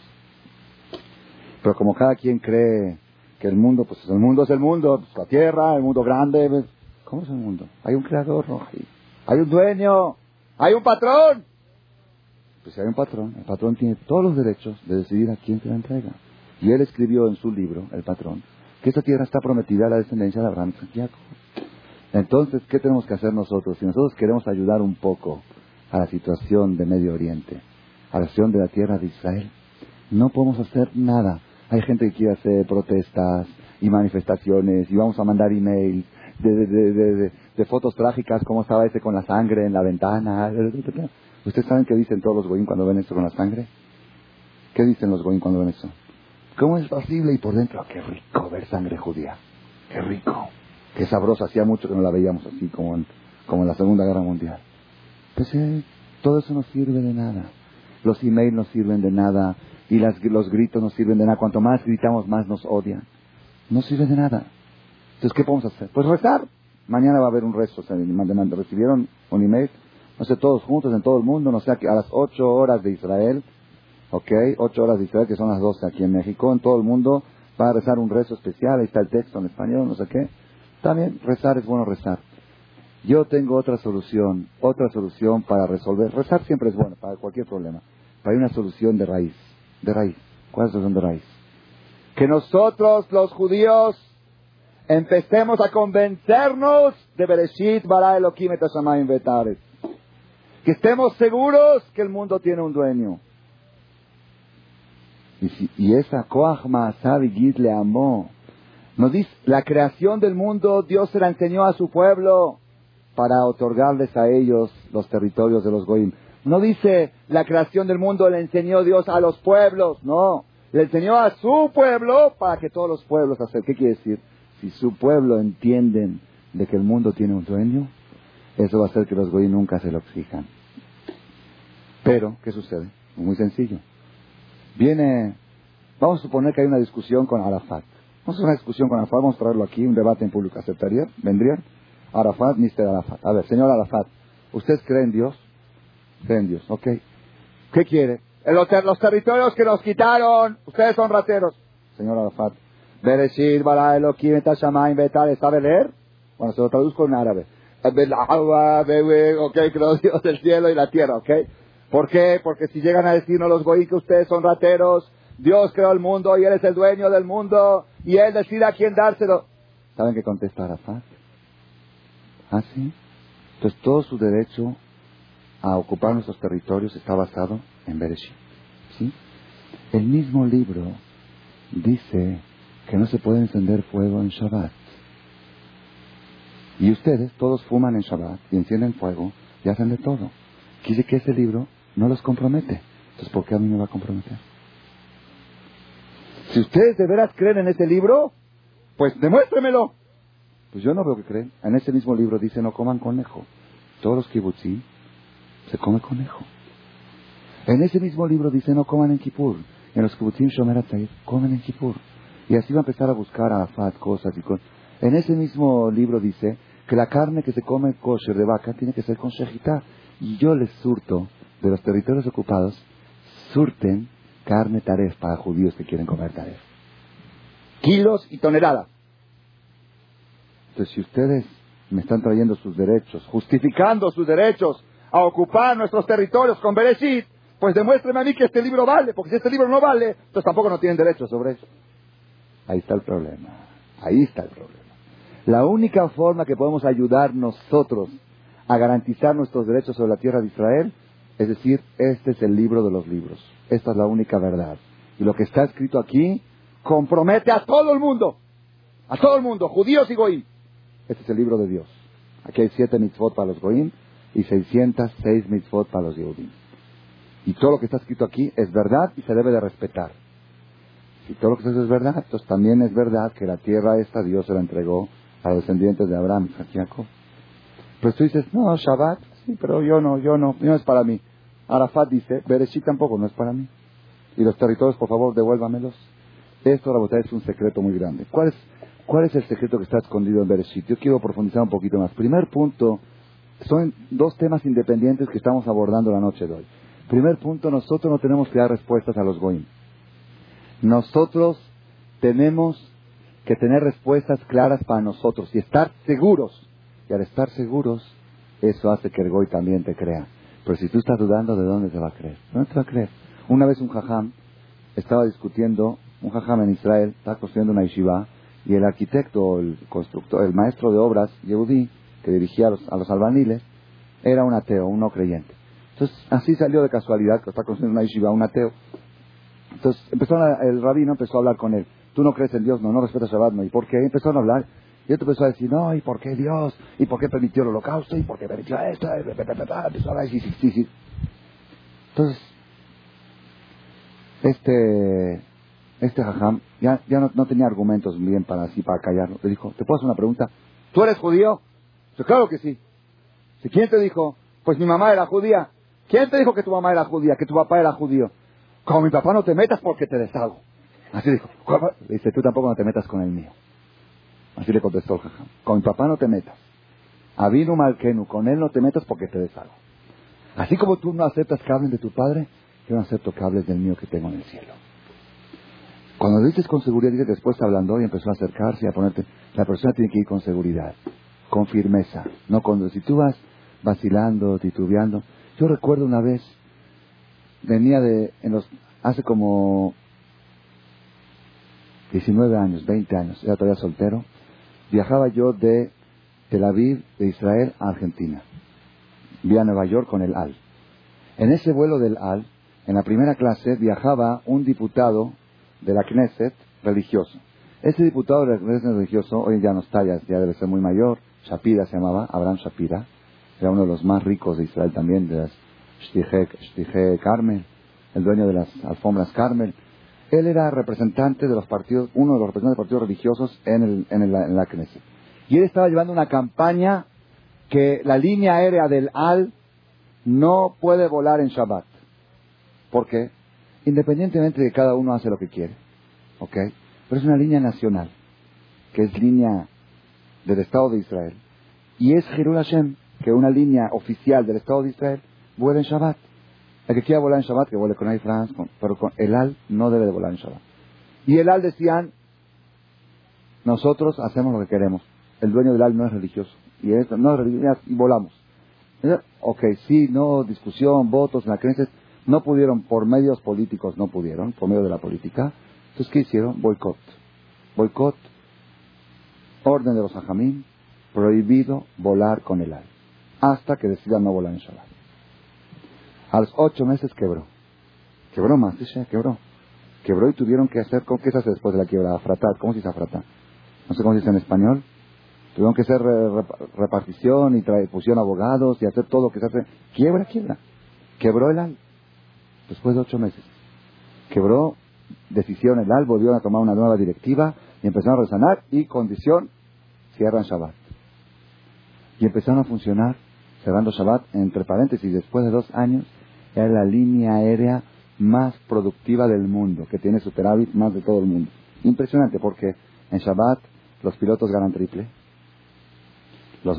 Pero como cada quien cree que el mundo, pues el mundo es el mundo, pues, la tierra, el mundo grande, pues, ¿cómo es el mundo? Hay un creador, ¿no? Hay un dueño, hay un patrón. Pues si hay un patrón, el patrón tiene todos los derechos de decidir a quién se la entrega. Y él escribió en su libro, el patrón, que esta tierra está prometida a la descendencia de Abraham y Jacob. Entonces, ¿qué tenemos que hacer nosotros? Si nosotros queremos ayudar un poco a la situación de Medio Oriente, a la situación de la tierra de Israel, no podemos hacer nada Hay gente que quiere hacer protestas y manifestaciones y vamos a mandar emails de, de, fotos trágicas, como estaba ese con la sangre en la ventana. ¿Ustedes saben qué dicen todos los goyim cuando ven esto con la sangre? ¿Qué dicen los goyim cuando ven eso? ¿Cómo es posible? Y por dentro, qué rico ver sangre judía. Qué rico. Qué sabroso. Hacía mucho que no la veíamos así como en, como en la Segunda Guerra Mundial. Pues todo eso no sirve de nada. Los emails no sirven de nada. Y las, los gritos no sirven de nada. Cuanto más gritamos, más nos odian. No sirve de nada. Entonces, ¿qué podemos hacer? Pues rezar. Mañana va a haber un rezo. ¿Recibieron un email? No sé, todos juntos en todo el mundo. No sé, a las ocho horas de Israel. ¿Ok? Ocho horas de Israel, que son las doce aquí en México. En todo el mundo va a rezar un rezo especial. Ahí está el texto en español, no sé qué. También rezar es bueno rezar. Yo tengo otra solución, otra solución para resolver. Rezar siempre es bueno para cualquier problema. Pero hay una solución de raíz. De raíz. ¿Cuál es la solución de raíz? Que nosotros, los judíos, empecemos a convencernos de Bereshit bara Elohim et Betares. Que estemos seguros que el mundo tiene un dueño. Y, y esa Koach le amó. Nos dice, la creación del mundo Dios se la enseñó a su pueblo para otorgarles a ellos los territorios de los Goim. No dice, la creación del mundo le enseñó Dios a los pueblos, no. Le enseñó a su pueblo para que todos los pueblos hacen. ¿Qué quiere decir? Si su pueblo entienden de que el mundo tiene un dueño, eso va a hacer que los Goim nunca se lo exijan. Pero, ¿qué sucede? Muy sencillo. Viene, vamos a suponer que hay una discusión con Arafat. Vamos a hacer una discusión con Arafat, vamos a traerlo aquí, un debate en público. ¿Aceptaría? ¿Vendrían? Arafat, Mr. Arafat. A ver, señor Arafat, ¿usted cree en Dios? Cree en Dios, ok. ¿Qué quiere? Los, los territorios que nos quitaron, ustedes son rateros. Señor Arafat, Bereshit, Bara Elohim, Tashamayim, Betal, ¿sabe leer? Bueno, se lo traduzco en árabe. Ok, creo Dios del cielo y la tierra, ok. ¿Por qué? Porque si llegan a decirnos los goí que ustedes son rateros, Dios creó el mundo y Él es el dueño del mundo y Él decide a quién dárselo. ¿Saben qué contesta Arafat? ¿Ah, sí? Entonces todo su derecho a ocupar nuestros territorios está basado en Bereshit. ¿Sí? El mismo libro dice que no se puede encender fuego en Shabbat. Y ustedes todos fuman en Shabbat y encienden fuego y hacen de todo. Quiere que ese libro no los compromete. Entonces, ¿por qué a mí me va a comprometer? Si ustedes de veras creen en ese libro, pues demuéstremelo. Pues yo no veo que creen. En ese mismo libro dice no coman conejo. Todos los kibutzí se come conejo. En ese mismo libro dice no coman en Kippur. En los kibbutzim Shomer comen en Kippur. Y así va a empezar a buscar a Afat cosas y cosas. En ese mismo libro dice que la carne que se come kosher de vaca tiene que ser con shejitá. Y yo les surto de los territorios ocupados, surten carne taref para judíos que quieren comer taref. Kilos y toneladas. Entonces, si ustedes me están trayendo sus derechos, justificando sus derechos a ocupar nuestros territorios con Bereshit, pues demuéstrenme a mí que este libro vale, porque si este libro no vale, entonces tampoco no tienen derecho sobre eso. Ahí está el problema. Ahí está el problema. La única forma que podemos ayudar nosotros a garantizar nuestros derechos sobre la tierra de Israel es decir, este es el libro de los libros. Esta es la única verdad. Y lo que está escrito aquí compromete a todo el mundo. A todo el mundo, judíos y goí. Este es el libro de Dios. Aquí hay siete mitzvot para los goín y 606 mitzvot para los yehudim. Y todo lo que está escrito aquí es verdad y se debe de respetar. Si todo lo que está escrito es verdad, entonces también es verdad que la tierra esta Dios se la entregó a los descendientes de Abraham Jacob. Pues tú dices, no, Shabbat, sí, pero yo no, yo no, no es para mí. Arafat dice, Bereshit tampoco no es para mí. Y los territorios, por favor, devuélvamelos. Esto, verdad, es un secreto muy grande. ¿Cuál es, ¿Cuál es el secreto que está escondido en Bereshit? Yo quiero profundizar un poquito más. Primer punto, son dos temas independientes que estamos abordando la noche de hoy. Primer punto, nosotros no tenemos que dar respuestas a los goim. Nosotros tenemos que tener respuestas claras para nosotros y estar seguros. Y al estar seguros, eso hace que el goy también te crea. Pero si tú estás dudando, ¿de dónde se va a creer? ¿Dónde te va a creer? Una vez un jajam estaba discutiendo, un jajam en Israel, estaba construyendo una yeshiva, y el arquitecto, el constructor, el maestro de obras, Yehudi, que dirigía a los, a los albaniles, era un ateo, un no creyente. Entonces, así salió de casualidad que está construyendo una yeshiva, un ateo. Entonces empezó el rabino empezó a hablar con él. Tú no crees en Dios, no, no respetas Shabbat, no. ¿Y por qué? Empezaron a hablar. Y él empezó a decir, no, ¿y por qué Dios? ¿Y por qué permitió el holocausto? ¿Y por qué permitió esto? Empezó a decir. Entonces, este, este jajam ya, ya no, tenía argumentos bien para así, para callarlo. Le dijo, ¿te puedo hacer una pregunta? ¿Tú eres judío? Yo, claro que sí. ¿Quién te dijo? Pues mi mamá era judía. ¿Quién te dijo que tu mamá era judía, que tu papá era judío? Como mi papá no te metas porque te deshago. Así dijo. dice, tú tampoco no te metas con el mío. Así le contestó el jajam. Con mi papá no te metas. Avinu Malkenu, con él no te metas porque te deshago. Así como tú no aceptas que hablen de tu padre, yo no acepto que hables del mío que tengo en el cielo. Cuando dices con seguridad, dice después hablando y empezó a acercarse y a ponerte. La persona tiene que ir con seguridad, con firmeza. No cuando si tú vas vacilando, titubeando. Yo recuerdo una vez, venía de, en los, hace como 19 años, 20 años, era todavía soltero, viajaba yo de Tel Aviv, de Israel, a Argentina. Vi a Nueva York con el AL. En ese vuelo del AL, en la primera clase, viajaba un diputado de la Knesset religioso. Ese diputado de la Knesset religioso, hoy ya no está, ya, debe ser muy mayor, Shapira se llamaba, Abraham Shapira, era uno de los más ricos de Israel también, de las Shtige Carmel, el dueño de las alfombras Carmel. Él era representante de los partidos, uno de los representantes de partidos religiosos en, el, en, la Knesset. Y él estaba llevando una campaña que la línea aérea del Al no puede volar en Shabbat. ¿Por qué? Independientemente de que cada uno hace lo que quiere. ¿Ok? Pero es una línea nacional, que es línea del Estado de Israel. Y es Hashem, que una línea oficial del Estado de Israel vuela en Shabbat. El que quiera volar en Shabbat, que vuele con Air France, pero con el AL no debe de volar en Shabbat. Y el AL decían, nosotros hacemos lo que queremos. El dueño del AL no es religioso. Y eso, no es religioso, y volamos. Ok, sí, no, discusión, votos la creencia. No pudieron, por medios políticos no pudieron, por medio de la política. Entonces, ¿qué hicieron? Boicot. Boicot, orden de los ajamín, prohibido volar con el AL. Hasta que decidan no volar en Shabbat. A los ocho meses quebró. Quebró más, quebró. Quebró y tuvieron que hacer, ¿qué se hace después de la quiebra? Afratar. ¿Cómo se dice afratar? No sé cómo se dice en español. Tuvieron que hacer repartición y pusieron abogados y hacer todo lo que se hace. Quiebra, quiebra. Quebró el AL. Después de ocho meses. Quebró, decisión el AL, volvieron a tomar una nueva directiva y empezaron a resanar y condición, cierran Shabbat. Y empezaron a funcionar cerrando Shabbat, entre paréntesis, después de dos años, era la línea aérea más productiva del mundo, que tiene superávit más de todo el mundo. Impresionante, porque en Shabbat los pilotos ganan triple, los,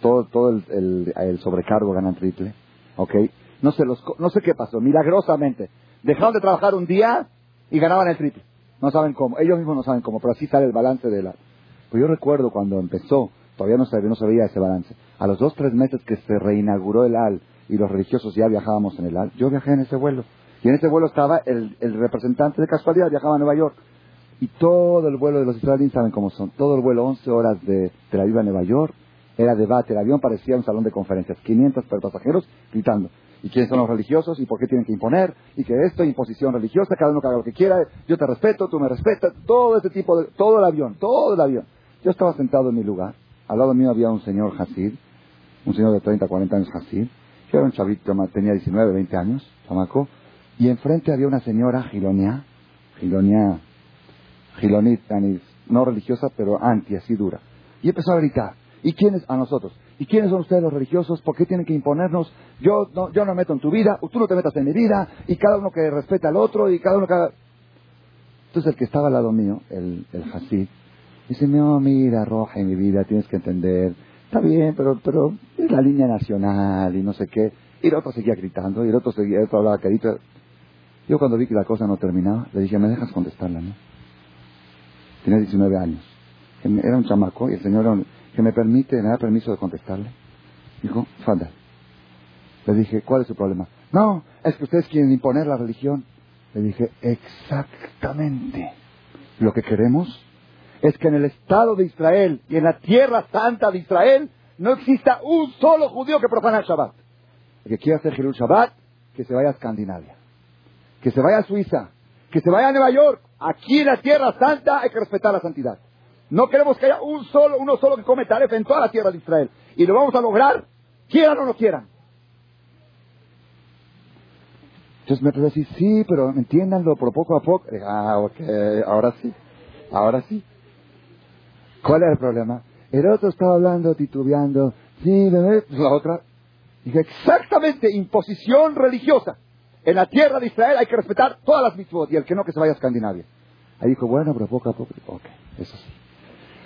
todo, todo el, sobrecargo ganan triple, ¿ok? No sé, los, no sé qué pasó, milagrosamente. Dejaron de trabajar un día y ganaban el triple. No saben cómo, ellos mismos no saben cómo, pero así sale el balance de la... Pues yo recuerdo cuando empezó Todavía no se, no se veía ese balance. A los dos, tres meses que se reinauguró el AL y los religiosos ya viajábamos en el AL, yo viajé en ese vuelo. Y en ese vuelo estaba el, representante de casualidad, viajaba a Nueva York. Y todo el vuelo de los israelíes saben cómo son. Todo el vuelo, 11 horas de Tel Aviv a Nueva York, era debate. El avión parecía un salón de conferencias. 500 pasajeros gritando. ¿Y quiénes son los religiosos? ¿Y por qué tienen que imponer? ¿Y que esto, imposición religiosa, cada uno que haga lo que quiera, yo te respeto, tú me respetas, todo ese tipo de... Todo el avión, todo el avión. Yo estaba sentado en mi lugar al lado mío había un señor Hasid, un señor de 30, 40 años Hasid, que era un chavito, tenía 19, 20 años, chamaco, y enfrente había una señora Gilonia, Gilonia, Gilonit, no religiosa, pero anti, así dura. Y empezó a gritar, ¿y quiénes? A nosotros. ¿Y quiénes son ustedes los religiosos? ¿Por qué tienen que imponernos? Yo no, yo no me meto en tu vida, tú no te metas en mi vida, y cada uno que respeta al otro, y cada uno que Entonces el que estaba al lado mío, el, el Hasid, Dice, no, mira, Roja, en mi vida tienes que entender. Está bien, pero, pero es la línea nacional y no sé qué. Y el otro seguía gritando, y el otro seguía, el otro hablaba carito. Yo cuando vi que la cosa no terminaba, le dije, ¿me dejas contestarla, no? Tenía 19 años. Era un chamaco y el señor que me permite, me da permiso de contestarle. Dijo, falda. Le dije, ¿cuál es su problema? No, es que ustedes quieren imponer la religión. Le dije, exactamente. Lo que queremos es que en el Estado de Israel y en la tierra santa de Israel no exista un solo judío que profana el Shabbat. El que quiera hacer Jerul Shabbat, que se vaya a Escandinavia, que se vaya a Suiza, que se vaya a Nueva York. Aquí en la Tierra Santa hay que respetar la santidad. No queremos que haya un solo, uno solo que come taref en toda la tierra de Israel. Y lo vamos a lograr, quieran o no quieran. Entonces me puede decir, sí, pero entiéndanlo, por poco a poco. Ah, ok, ahora sí, ahora sí. ¿Cuál es el problema? El otro estaba hablando, titubeando, sí, la otra. Dije, exactamente, imposición religiosa. En la tierra de Israel hay que respetar todas las mitzvot y el que no, que se vaya a Escandinavia. Ahí dijo, bueno, pero poco a poco. Ok, eso sí.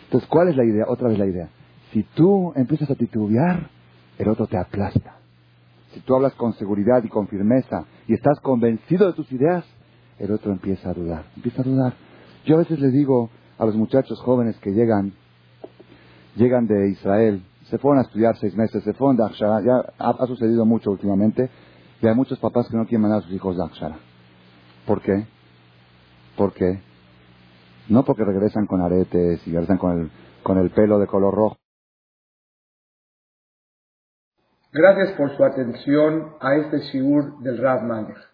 Entonces, ¿cuál es la idea? Otra vez la idea. Si tú empiezas a titubear, el otro te aplasta. Si tú hablas con seguridad y con firmeza y estás convencido de tus ideas, el otro empieza a dudar. Empieza a dudar. Yo a veces les digo a los muchachos jóvenes que llegan, llegan de Israel, se fueron a estudiar seis meses, se fueron de Akshara, ya ha, sucedido mucho últimamente, y hay muchos papás que no quieren mandar a sus hijos de Akshara. ¿Por qué? ¿Por qué? No porque regresan con aretes y regresan con el, con el pelo de color rojo. Gracias por su atención a este shiur del Rav Malek.